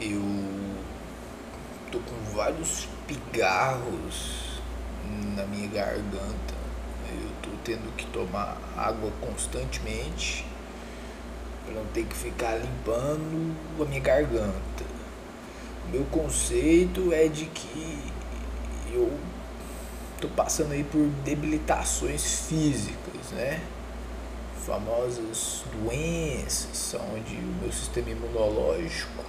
Eu tô com vários pigarros na minha garganta. Eu tô tendo que tomar água constantemente para não ter que ficar limpando a minha garganta. Meu conceito é de que eu tô passando aí por debilitações físicas, né? Famosas doenças, onde o meu sistema imunológico,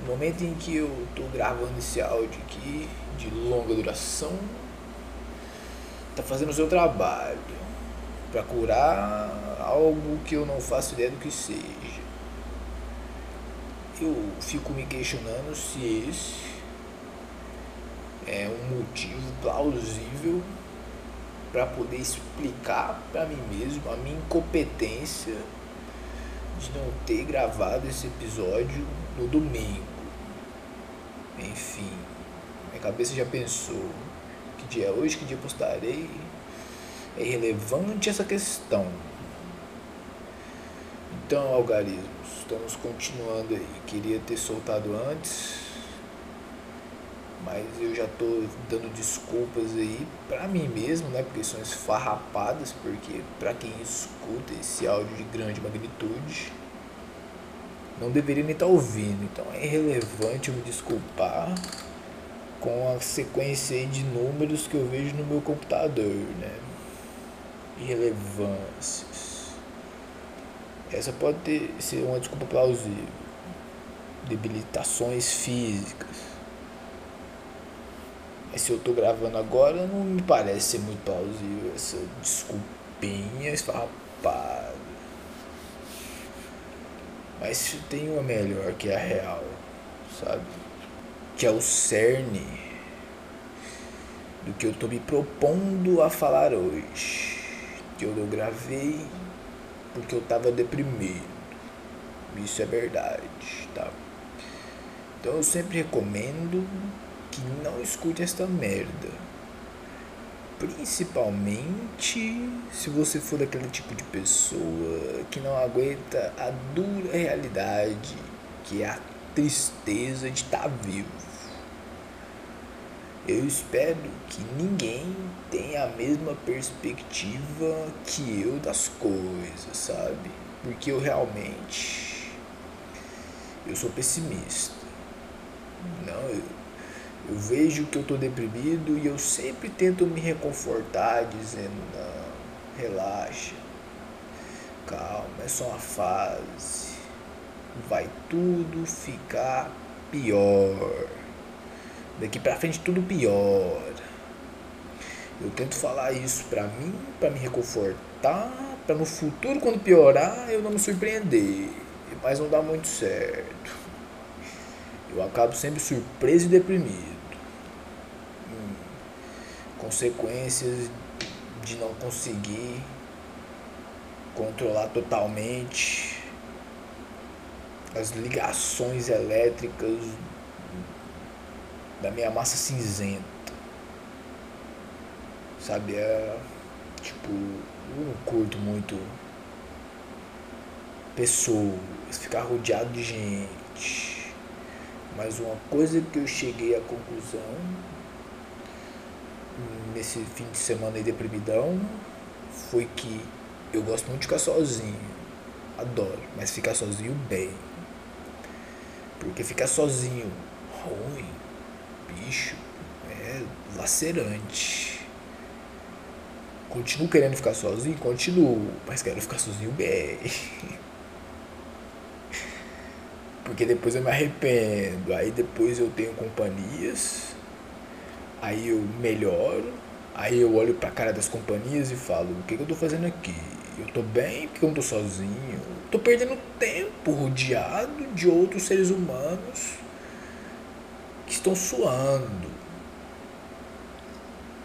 no momento em que eu tô gravando esse áudio aqui, de longa duração, tá fazendo o seu trabalho para curar algo que eu não faço ideia do que seja. Eu fico me questionando se esse é um motivo plausível para poder explicar para mim mesmo a minha incompetência de não ter gravado esse episódio no domingo. Enfim, minha cabeça já pensou que dia é hoje, que dia postarei. É irrelevante essa questão. Então, algarismos, estamos continuando aí. Queria ter soltado antes, mas eu já tô dando desculpas aí pra mim mesmo, né? Porque são esfarrapadas, porque pra quem escuta esse áudio de grande magnitude, não deveria nem estar tá ouvindo. Então é irrelevante eu me desculpar com a sequência de números que eu vejo no meu computador, né? Irrelevâncias. Essa pode ter, ser uma desculpa plausível. Debilitações físicas mas se eu tô gravando agora, não me parece ser muito plausível essa desculpinha esfarrapada. Mas tem uma melhor que é a real, sabe? Que é o cerne do que eu tô me propondo a falar hoje. Que eu não gravei porque eu tava deprimido. Isso é verdade, tá? Então eu sempre recomendo que não escute esta merda. Principalmente se você for daquele tipo de pessoa que não aguenta a dura realidade que é a tristeza de estar tá vivo. Eu espero que ninguém tenha a mesma perspectiva que eu das coisas, sabe? Porque eu realmente eu sou pessimista. Não, eu, eu vejo que eu estou deprimido e eu sempre tento me reconfortar dizendo, não, relaxa, calma, é só uma fase, vai tudo ficar pior. Daqui pra frente tudo pior. Eu tento falar isso pra mim, pra me reconfortar, pra no futuro quando piorar eu não me surpreender. Mas não dá muito certo eu acabo sempre surpreso e deprimido. Consequências de não conseguir controlar totalmente as ligações elétricas da minha massa cinzenta. Sabe, é tipo, eu não curto muito pessoas, ficar rodeado de gente mas uma coisa que eu cheguei à conclusão nesse fim de semana aí deprimidão foi que eu gosto muito de ficar sozinho. Adoro, mas ficar sozinho bem. Porque ficar sozinho ruim, bicho, é lacerante. Continuo querendo ficar sozinho? Continuo, mas quero ficar sozinho bem. porque depois eu me arrependo, aí depois eu tenho companhias, aí eu melhoro, aí eu olho pra cara das companhias e falo, o que, que eu tô fazendo aqui? Eu tô bem porque eu não tô sozinho, tô perdendo tempo rodeado de outros seres humanos que estão suando.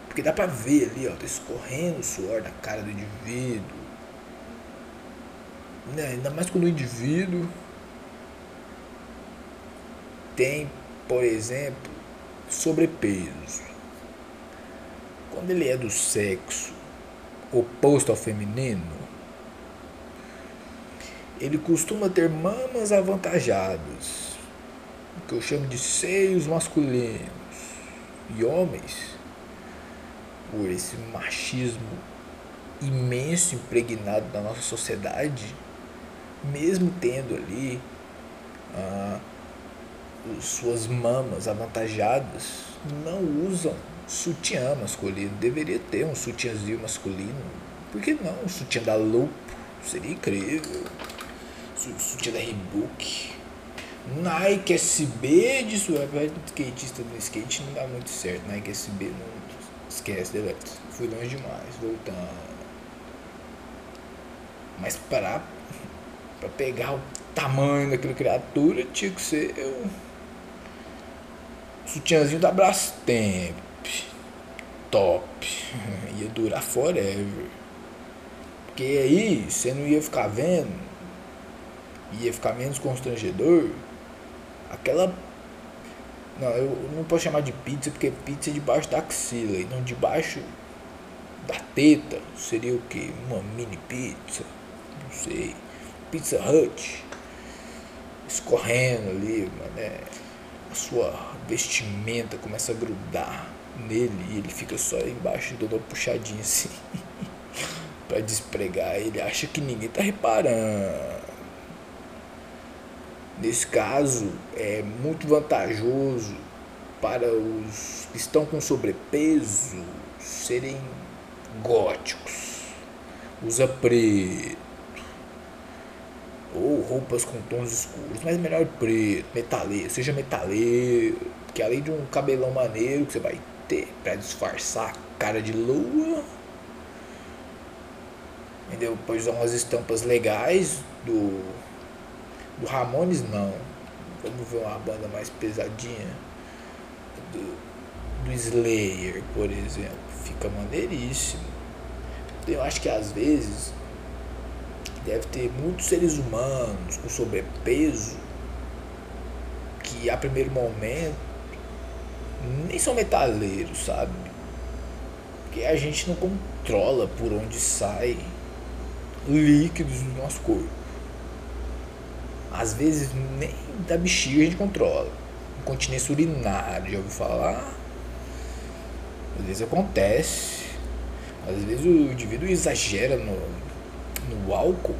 Porque dá pra ver ali, ó, tá escorrendo o suor da cara do indivíduo. Né? Ainda mais quando o indivíduo tem, por exemplo, sobrepeso. Quando ele é do sexo oposto ao feminino, ele costuma ter mamas avantajadas. que eu chamo de seios masculinos e homens, por esse machismo imenso impregnado na nossa sociedade, mesmo tendo ali ah, suas mamas avantajadas, não usam sutiã masculino. Deveria ter um sutiãzinho masculino. Por que não? Um sutiã da Lupo seria incrível. Sutiã da Reebok. Nike SB de suave. Skatista no skate não dá muito certo. Nike SB não esquece, delete. Fui longe demais. Voltando. Mas para para pegar o tamanho daquela criatura tinha que ser o sutiãzinho da Brastemp. Top. Ia durar forever. Porque aí você não ia ficar vendo. Ia ficar menos constrangedor. Aquela. Não, eu não posso chamar de pizza porque pizza é debaixo da axila e não debaixo da teta. Seria o que? Uma mini pizza? Não sei. Pizza Hut. Escorrendo ali? A sua vestimenta começa a grudar nele e ele fica só embaixo dando uma puxadinha assim para despregar. Ele acha que ninguém tá reparando. Nesse caso, é muito vantajoso para os que estão com sobrepeso serem góticos. Usa preto ou roupas com tons escuros, mas melhor preto, metaleiro, seja metaleiro, que além de um cabelão maneiro que você vai ter para disfarçar a cara de lua, entendeu? Pode usar umas estampas legais do do Ramones não, vamos ver uma banda mais pesadinha do, do Slayer, por exemplo, fica maneiríssimo. Eu acho que às vezes deve ter muitos seres humanos com sobrepeso que a primeiro momento nem são metaleiros, sabe? Porque a gente não controla por onde sai líquidos do nosso corpo. Às vezes nem da bexiga a gente controla. Incontinência urinária, já ouviu falar? Às vezes acontece. Às vezes o indivíduo exagera no, no álcool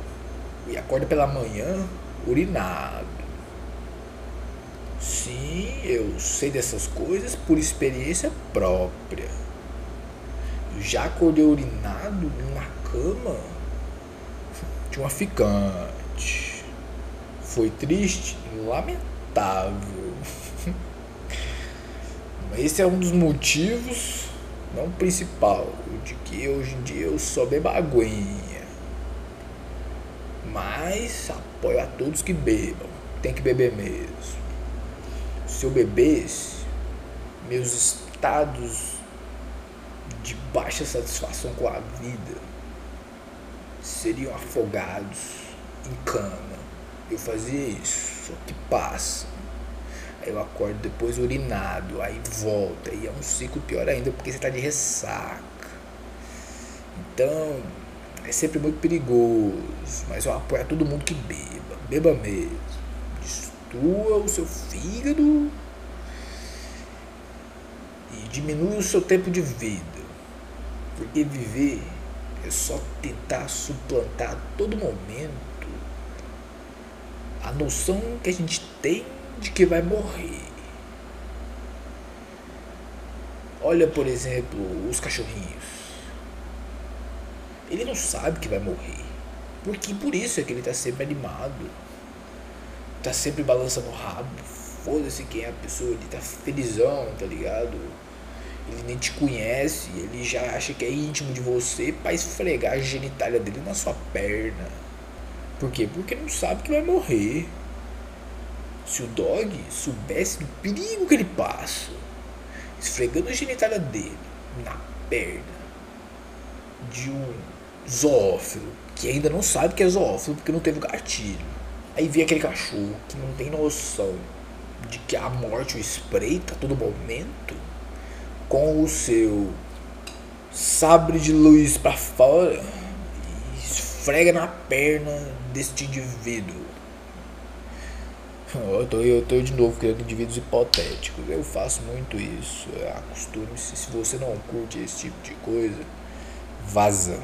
e acorda pela manhã urinado. Sim, eu sei dessas coisas por experiência própria. Eu já acordei urinado na cama de uma ficante. Foi triste? Lamentável. Esse é um dos motivos, não principal, de que hoje em dia eu só bebo aguinha. Mas apoio a todos que bebam. Tem que beber mesmo. Se eu bebesse, meus estados de baixa satisfação com a vida seriam afogados em cana. Eu fazia isso, só que passa. Aí eu acordo depois urinado, aí volta, e é um ciclo pior ainda porque você está de ressaca. Então, é sempre muito perigoso, mas eu apoio a todo mundo que beba, beba mesmo. Destrua o seu fígado e diminui o seu tempo de vida. Porque viver é só tentar suplantar a todo momento a noção que a gente tem de que vai morrer. Olha, por exemplo, os cachorrinhos ele não sabe que vai morrer. Porque por isso é que ele tá sempre animado. Tá sempre balançando o rabo. Foda-se quem é a pessoa, ele tá felizão, tá ligado? Ele nem te conhece, ele já acha que é íntimo de você pra esfregar a genitália dele na sua perna. Por quê? Porque não sabe que vai morrer. Se o dog soubesse do perigo que ele passa, esfregando a genitália dele na perna de um zoófilo, que ainda não sabe que é zoófilo porque não teve o gatilho. Aí vem aquele cachorro que não tem noção de que a morte o espreita a todo momento com o seu sabre de luz para fora e esfrega na perna deste indivíduo. Eu tô, eu tô de novo criando indivíduos hipotéticos. Eu faço muito isso. Acostume-se. Se você não curte esse tipo de coisa, vaza.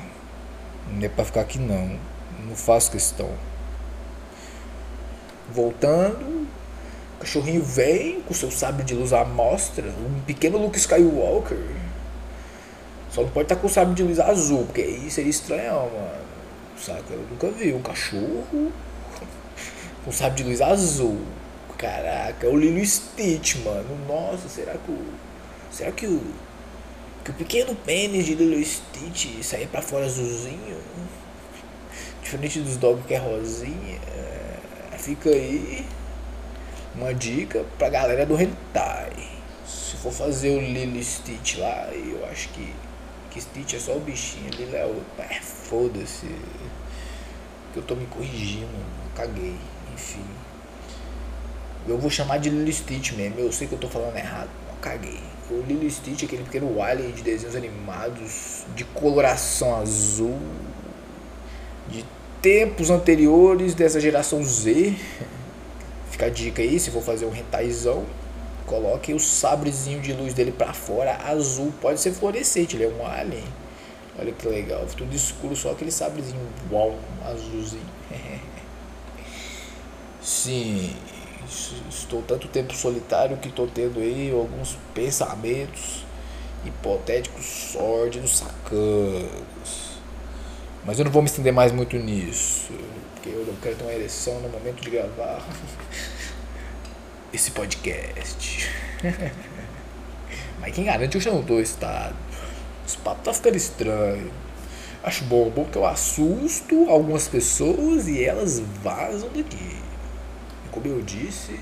Não é pra ficar aqui não. Não faço questão. Voltando, o cachorrinho vem com seu sabre de luz à mostra, um pequeno Luke Skywalker. Só não pode estar com o sabre de luz azul, porque aí seria estranhão, mano. Saca? Eu nunca vi um cachorro com sabre de luz azul. Caraca, é o Lilo Stitch, mano. Nossa, será que o. Será que o. Que o pequeno pênis de Lilo Stitch saia pra fora azulzinho? Diferente dos dog que é rosinha. É, fica aí uma dica pra galera do hentai. Se for fazer o Lilo Stitch lá, eu acho que. Que Stitch é só o bichinho, Lilo é o. É, foda-se. Que eu tô me corrigindo, caguei enfim. Eu vou chamar de Lilo Stitch mesmo. Eu sei que eu tô falando errado. Caguei. O Lilo Stitch aquele pequeno alien de desenhos animados de coloração azul. De tempos anteriores dessa geração Z. Fica a dica aí, se for fazer um rentaizão, coloque o sabrezinho de luz dele para fora, azul, pode ser fluorescente, ele é um alien. Olha que legal, tudo escuro, só aquele sabrezinho, uau, azulzinho. Sim, estou tanto tempo solitário que estou tendo aí alguns pensamentos hipotéticos, sórdidos, sacanos. Mas eu não vou me estender mais muito nisso, porque eu não quero ter uma ereção no momento de gravar esse podcast. Mas quem garante eu já não estou estado. Esse papo tá ficando estranho. Acho bom, bom que eu assusto algumas pessoas e elas vazam daqui como eu disse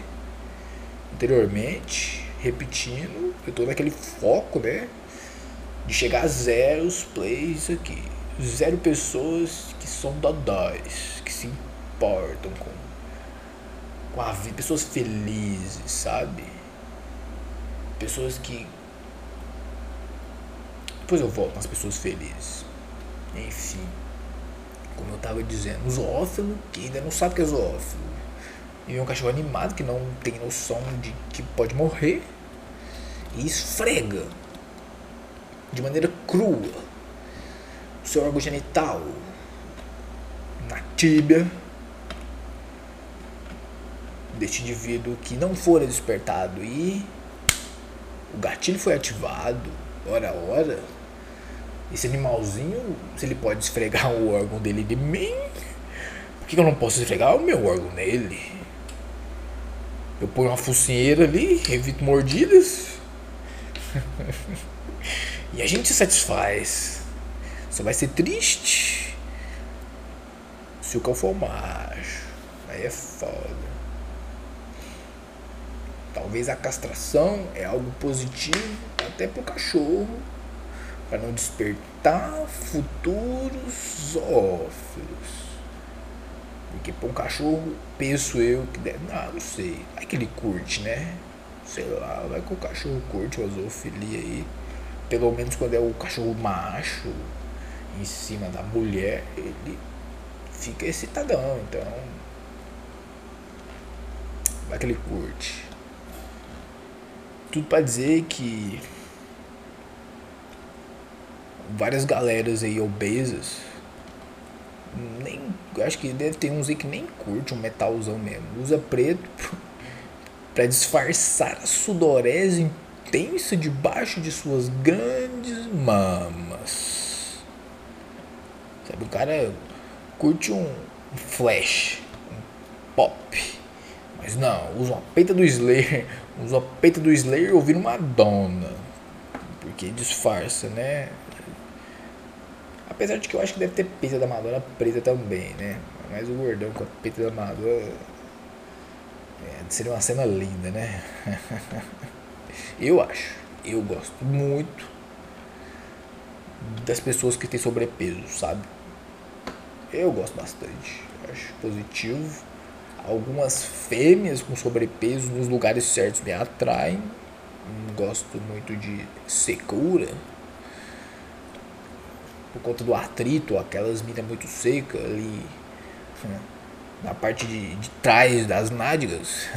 anteriormente, repetindo, eu tô naquele foco, né? De chegar a zero os plays aqui. Zero pessoas que são dodóis, que se importam com, com a vida. Pessoas felizes, sabe? Pessoas que. Depois eu volto nas pessoas felizes. Enfim. Como eu tava dizendo, zoófilo, que ainda não sabe o que é zoófilo e um cachorro animado que não tem noção de que pode morrer e esfrega de maneira crua o seu órgão genital na tíbia deste indivíduo que não fora despertado e o gatilho foi ativado, ora ora, esse animalzinho, se ele pode esfregar o órgão dele de mim, por que eu não posso esfregar o meu órgão nele? Eu ponho uma focinheira ali, evito mordidas. e a gente se satisfaz. Só vai ser triste se o cão for macho. Aí é foda. Talvez a castração é algo positivo até pro cachorro. para não despertar futuros zoófilos. Porque pra um cachorro, penso eu que deve. Não, não sei. Vai que ele curte, né? Sei lá, vai que o cachorro curte a zoofilia aí. Pelo menos quando é o cachorro macho em cima da mulher, ele fica excitadão, então. Vai que ele curte. Tudo pra dizer que várias galeras aí obesas nem acho que deve ter uns aí que nem curte um metalzão mesmo. Usa preto para disfarçar a sudorese intensa debaixo de suas grandes mamas. Sabe, o cara curte um flash, um pop. Mas não, usa uma peita do Slayer, usa a peita do Slayer ouvindo Madonna. Porque disfarça, né? Apesar de que eu acho que deve ter peita da Madonna preta também, né? Mas o gordão com a peita da Madonna. É, seria uma cena linda, né? eu acho. Eu gosto muito das pessoas que têm sobrepeso, sabe? Eu gosto bastante. Acho positivo. Algumas fêmeas com sobrepeso nos lugares certos me atraem. Gosto muito de secura por conta do artrito, aquelas minas muito secas ali. Né? na parte de, de trás das nádegas,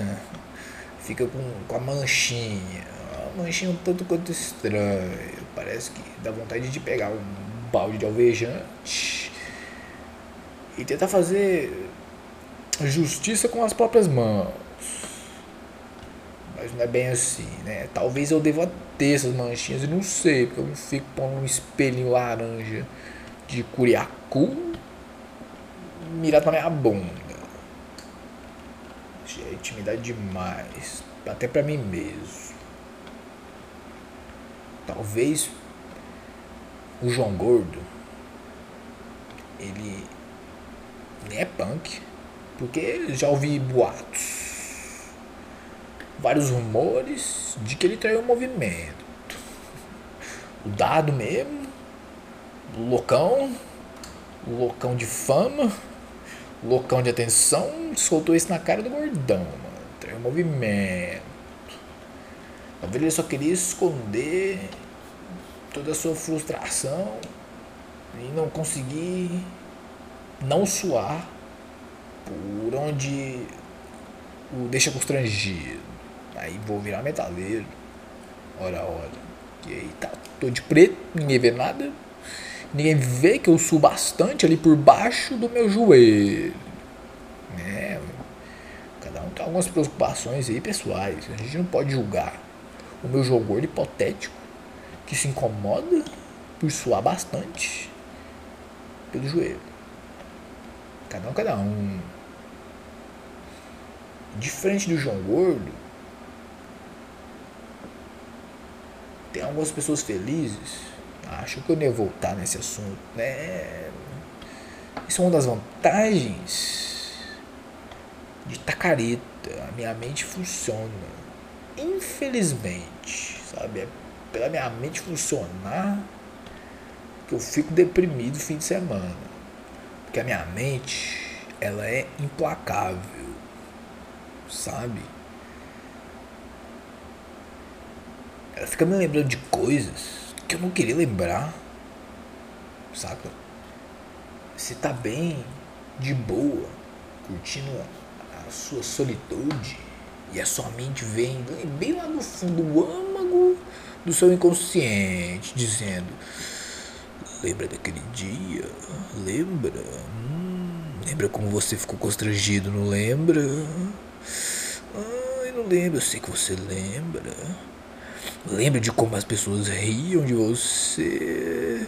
fica com, com a manchinha. Uma manchinha um tanto quanto estranha. Parece que dá vontade de pegar um balde de alvejante e tentar fazer justiça com as próprias mãos. Mas não é bem assim, né? Talvez eu deva ter essas manchinhas e não sei, porque eu não fico pondo um espelhinho laranja de curiacu mirado na minha bunda. É intimidade demais. Até pra mim mesmo. Talvez o João Gordo ele nem é punk. Porque já ouvi boatos. Vários rumores de que ele traiu o movimento. O dado mesmo. O loucão. O loucão de fama. O loucão de atenção. Soltou isso na cara do gordão, mano. Traiu o movimento. Talvez ele só queria esconder toda a sua frustração e não conseguir não suar por onde o deixa constrangido. Aí vou virar metaleiro. Ora, ora. E aí tá, tô de preto, ninguém vê nada. Ninguém vê que eu subo bastante ali por baixo do meu joelho. É, cada um tem algumas preocupações aí pessoais. A gente não pode julgar o meu jogo hipotético que se incomoda por suar bastante pelo joelho. Cada um, cada um. Diferente do João Gordo, tem algumas pessoas felizes. Acho que eu nem voltar nesse assunto, né? Isso é uma das vantagens de tacareta. A minha mente funciona. Infelizmente, sabe? É pela minha mente funcionar que eu fico deprimido fim de semana. Porque a minha mente, ela é implacável, sabe? Ela fica me lembrando de coisas que eu não queria lembrar, saca? Você tá bem, de boa, curtindo a sua solitude e a sua mente vem bem lá no fundo, o âmago do seu inconsciente, dizendo Lembra daquele dia? Lembra? Hum, lembra como você ficou constrangido, não lembra? Ai, não lembro, eu sei que você lembra. Lembra de como as pessoas riam de você?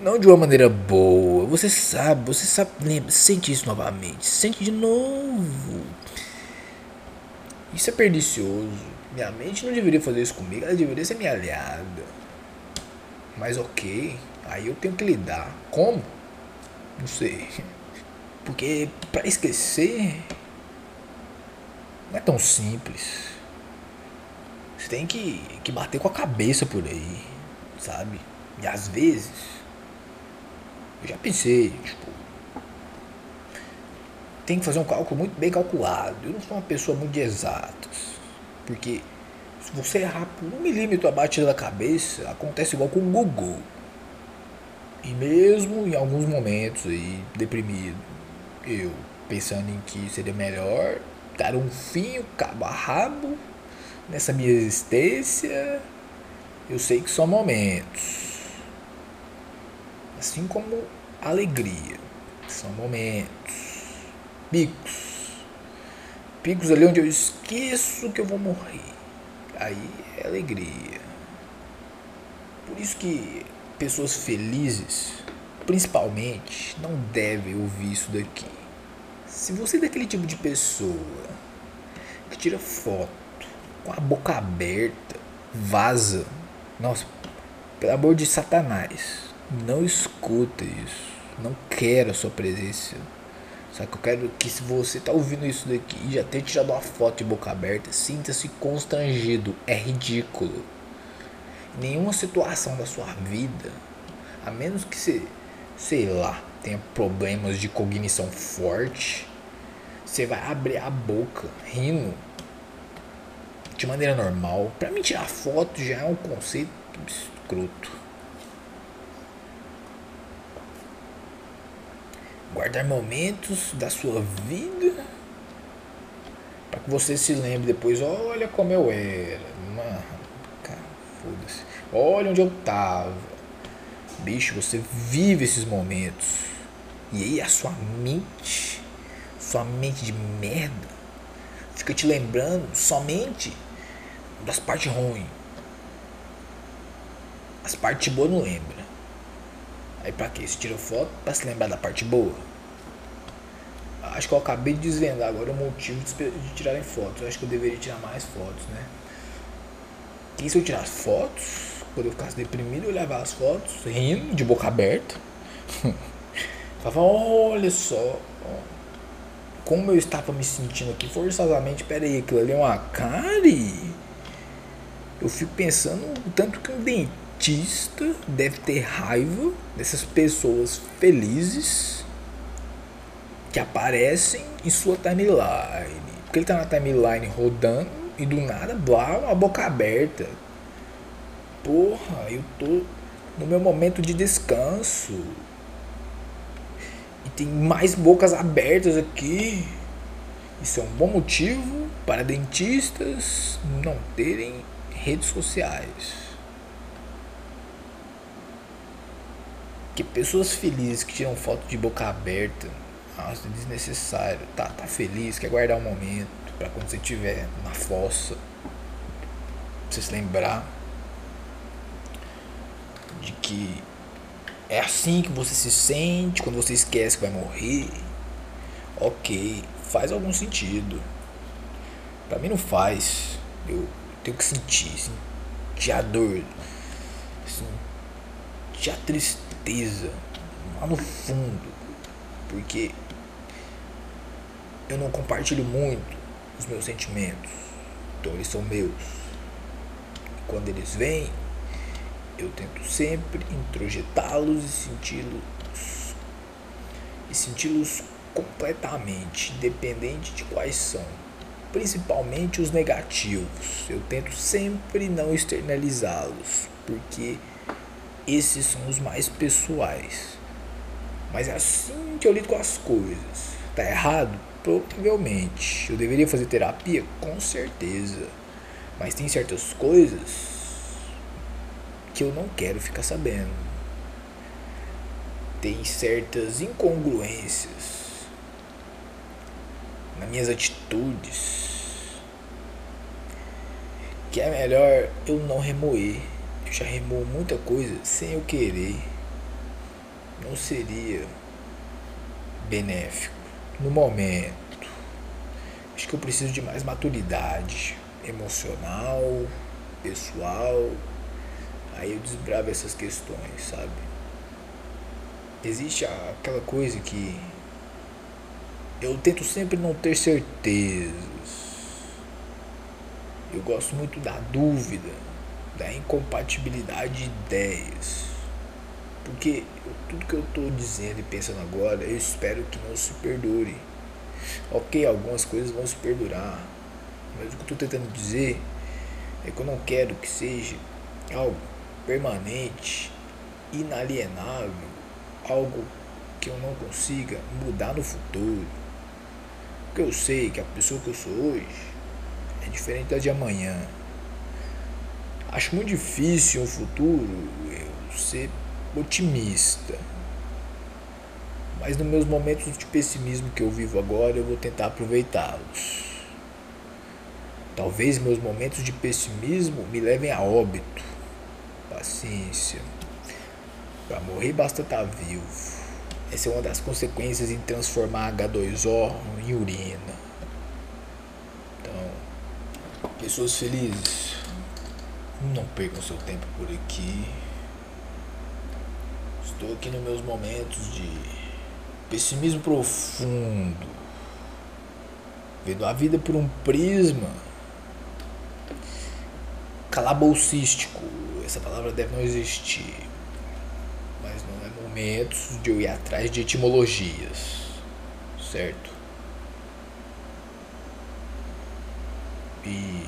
Não de uma maneira boa. Você sabe, você sabe, lembra, sente isso novamente, sente de novo. Isso é pernicioso. Minha mente não deveria fazer isso comigo, ela deveria ser minha aliada. Mas ok, Aí eu tenho que lidar. Como? Não sei. Porque para esquecer não é tão simples. Tem que, que bater com a cabeça por aí, sabe? E às vezes eu já pensei, tipo, tem que fazer um cálculo muito bem calculado. Eu não sou uma pessoa muito de exatas. Porque se você errar por um milímetro a batida da cabeça, acontece igual com o Google. E mesmo em alguns momentos aí, deprimido, eu pensando em que seria melhor dar um fim, cabo a rabo nessa minha existência, eu sei que são momentos. Assim como alegria, são momentos. Picos. Picos ali onde eu esqueço que eu vou morrer. Aí é alegria. Por isso que pessoas felizes, principalmente, não devem ouvir isso daqui. Se você é daquele tipo de pessoa que tira foto com a boca aberta, vaza, nossa, pelo amor de Satanás, não escuta isso. Não quero a sua presença. Só que eu quero que se você tá ouvindo isso daqui e já ter tirado uma foto de boca aberta, sinta-se constrangido. É ridículo nenhuma situação da sua vida, a menos que você, sei lá, tenha problemas de cognição forte, você vai abrir a boca rindo de maneira normal. Para mim tirar foto já é um conceito escroto. guardar momentos da sua vida para que você se lembre depois, olha como eu era, mano, cara, foda-se. Olha onde eu tava. Bicho, você vive esses momentos. E aí a sua mente, sua mente de merda, fica te lembrando somente das partes ruins. As partes boas não lembra. Aí pra quê? Você tira foto pra se lembrar da parte boa? Acho que eu acabei de desvendar agora o motivo de tirarem fotos. Eu acho que eu deveria tirar mais fotos, né? E se eu tirar fotos, quando eu ficasse deprimido, eu olhava as fotos, rindo, de boca aberta. Falava, olha só, como eu estava me sentindo aqui forçosamente, peraí, aquilo ali é uma cárie? Eu fico pensando o tanto que um dentista deve ter raiva dessas pessoas felizes que aparecem em sua timeline. Porque ele tá na timeline rodando e do nada, blá, uma boca aberta. Porra, eu tô no meu momento de descanso. E tem mais bocas abertas aqui. Isso é um bom motivo para dentistas não terem redes sociais. Que pessoas felizes que tiram foto de boca aberta nossa, é desnecessário. Tá, tá feliz, quer guardar um momento para quando você estiver na fossa. Pra você se lembrar de que é assim que você se sente quando você esquece que vai morrer. Ok, faz algum sentido. Pra mim não faz. Eu tenho que sentir, sentir a dor, sentir a tristeza lá no fundo. Porque eu não compartilho muito os meus sentimentos. Então eles são meus. Quando eles vêm, eu tento sempre introjetá-los e senti-los e senti-los completamente, independente de quais são. Principalmente os negativos. Eu tento sempre não externalizá-los, porque esses são os mais pessoais. Mas é assim que eu lido com as coisas. Tá errado? Provavelmente. Eu deveria fazer terapia? Com certeza. Mas tem certas coisas que eu não quero ficar sabendo. Tem certas incongruências nas minhas atitudes que é melhor eu não remoer. Eu já remoo muita coisa sem eu querer. Não seria benéfico no momento. Acho que eu preciso de mais maturidade emocional, pessoal. Aí eu desbravo essas questões, sabe? Existe aquela coisa que eu tento sempre não ter certezas. Eu gosto muito da dúvida, da incompatibilidade de ideias. Porque tudo que eu estou dizendo e pensando agora, eu espero que não se perdure. Ok, algumas coisas vão se perdurar, mas o que eu estou tentando dizer é que eu não quero que seja algo permanente, inalienável, algo que eu não consiga mudar no futuro. Porque eu sei que a pessoa que eu sou hoje é diferente da de amanhã. Acho muito difícil no futuro eu ser otimista. Mas nos meus momentos de pessimismo que eu vivo agora, eu vou tentar aproveitá-los. Talvez meus momentos de pessimismo me levem a óbito. Paciência. Para morrer basta estar tá vivo. Essa é uma das consequências em transformar H2O em urina. Então, pessoas felizes, não percam seu tempo por aqui. Estou aqui nos meus momentos de pessimismo profundo, vendo a vida por um prisma calaboucístico. Essa palavra deve não existir, momentos de eu ir atrás de etimologias, certo? E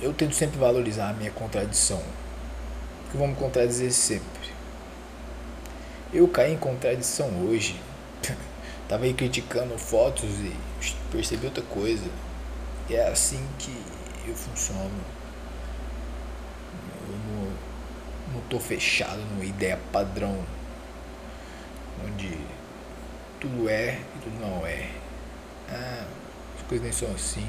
eu tento sempre valorizar a minha contradição que vão me contradizer sempre. Eu caí em contradição hoje. Tava aí criticando fotos e percebi outra coisa. É assim que eu funciono. Eu não, não tô fechado numa ideia padrão. Onde tudo é e tudo não é. Ah, as coisas nem são assim.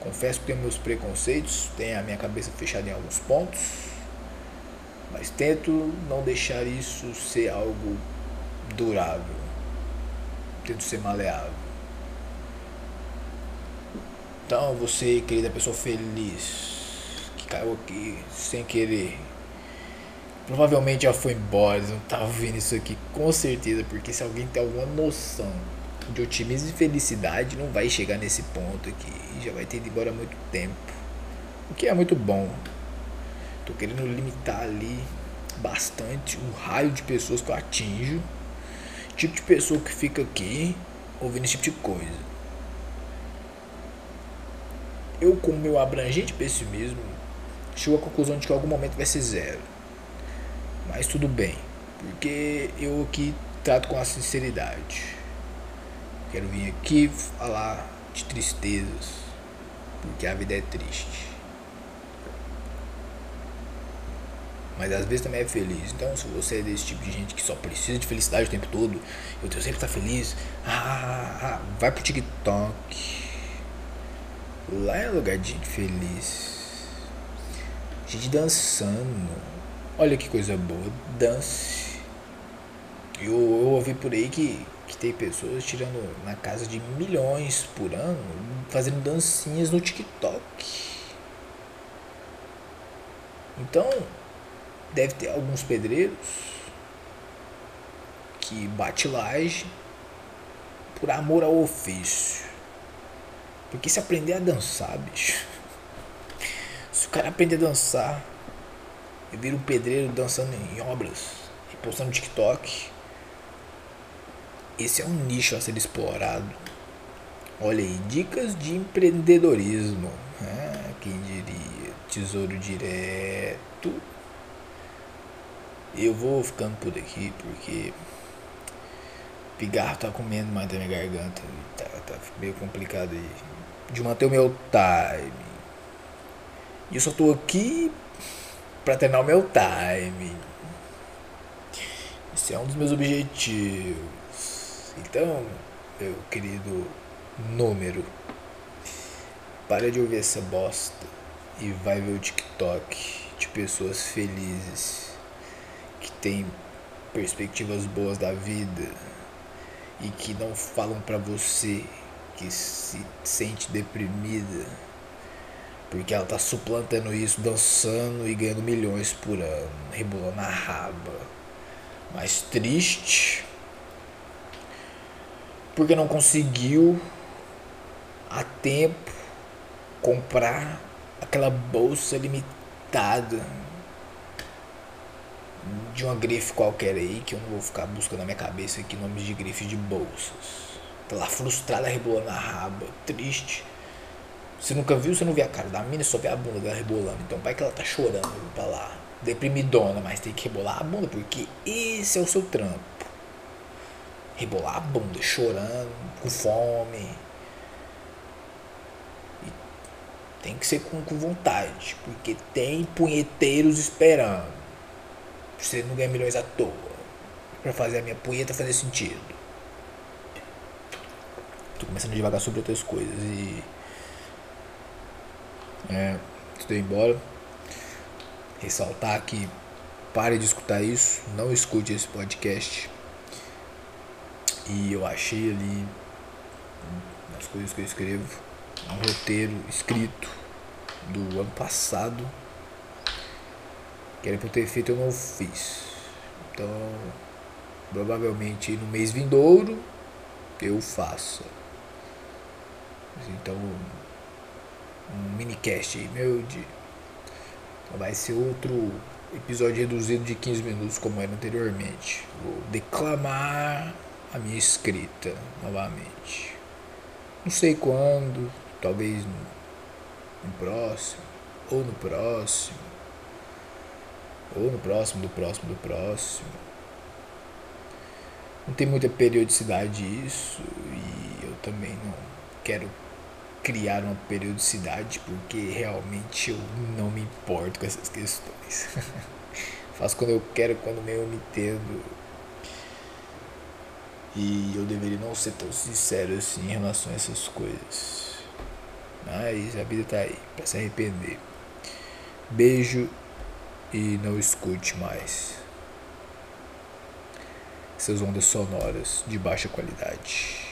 Confesso que tenho meus preconceitos, tenho a minha cabeça fechada em alguns pontos, mas tento não deixar isso ser algo durável. Tento ser maleável. Então, você, querida pessoa feliz, que caiu aqui sem querer, provavelmente já foi embora, não tava vendo isso aqui com certeza, porque se alguém tem alguma noção de otimismo e felicidade não vai chegar nesse ponto aqui. Já vai ter ido embora há muito tempo. O que é muito bom. Tô querendo limitar ali bastante o raio de pessoas que eu atinjo. Tipo de pessoa que fica aqui ouvindo esse tipo de coisa. Eu, com meu abrangente pessimismo, chego à conclusão de que algum momento vai ser zero. Mas tudo bem, porque eu aqui trato com a sinceridade. Quero vir aqui falar de tristezas, porque a vida é triste. Mas às vezes também é feliz. Então, se você é desse tipo de gente que só precisa de felicidade o tempo todo, eu tenho sempre estar feliz, ah, ah, ah, vai pro TikTok. Lá é lugar de gente feliz. Gente dançando. Olha que coisa boa. Dance. Eu, eu ouvi por aí que que tem pessoas tirando na casa de milhões por ano, fazendo dancinhas no TikTok. Então, deve ter alguns pedreiros que bate laje por amor ao ofício. Porque se aprender a dançar, bicho. Se o cara aprender a dançar e vira um pedreiro dançando em obras e postando TikTok, esse é um nicho a ser explorado. Olha aí, dicas de empreendedorismo. Ah, quem diria? Tesouro direto. Eu vou ficando por aqui porque pigarro tá comendo mais da minha garganta. Tá, tá meio complicado. De manter o meu time. E eu só tô aqui pra treinar o meu time. Esse é um dos meus objetivos. Então, meu querido número, para de ouvir essa bosta e vai ver o TikTok de pessoas felizes que têm perspectivas boas da vida e que não falam para você que se sente deprimida porque ela tá suplantando isso, dançando e ganhando milhões por ano, rebolando a raba. Mas triste porque não conseguiu a tempo comprar aquela bolsa limitada de uma grife qualquer aí, que eu não vou ficar buscando na minha cabeça aqui nomes de grife de bolsas. Tá lá frustrada, rebolando a raba, triste. Você nunca viu, você não vê a cara da mina, só vê a bunda dela rebolando. Então vai que ela tá chorando pra lá, deprimidona, mas tem que rebolar a bunda, porque esse é o seu trampo rebolar a bunda, chorando, com fome. E tem que ser com, com vontade, porque tem punheteiros esperando. Você não ganha milhões à toa. Pra fazer a minha punheta fazer sentido. Tô começando a devagar sobre outras coisas e. É, estou embora. Ressaltar que pare de escutar isso, não escute esse podcast e eu achei ali nas coisas que eu escrevo um roteiro escrito do ano passado que era pra eu ter feito eu não fiz. Então provavelmente no mês vindouro eu faço. Então um minicast aí meu de vai ser outro episódio reduzido de 15 minutos como era anteriormente. Vou declamar a minha escrita novamente. Não sei quando, talvez no, no próximo, ou no próximo, ou no próximo do próximo do próximo. Não tem muita periodicidade isso e eu também não quero criar uma periodicidade porque realmente eu não me importo com essas questões. Faço quando eu quero, quando eu me entendo. E eu deveria não ser tão sincero assim em relação a essas coisas. Mas a vida tá aí, pra se arrepender. Beijo e não escute mais essas ondas sonoras de baixa qualidade.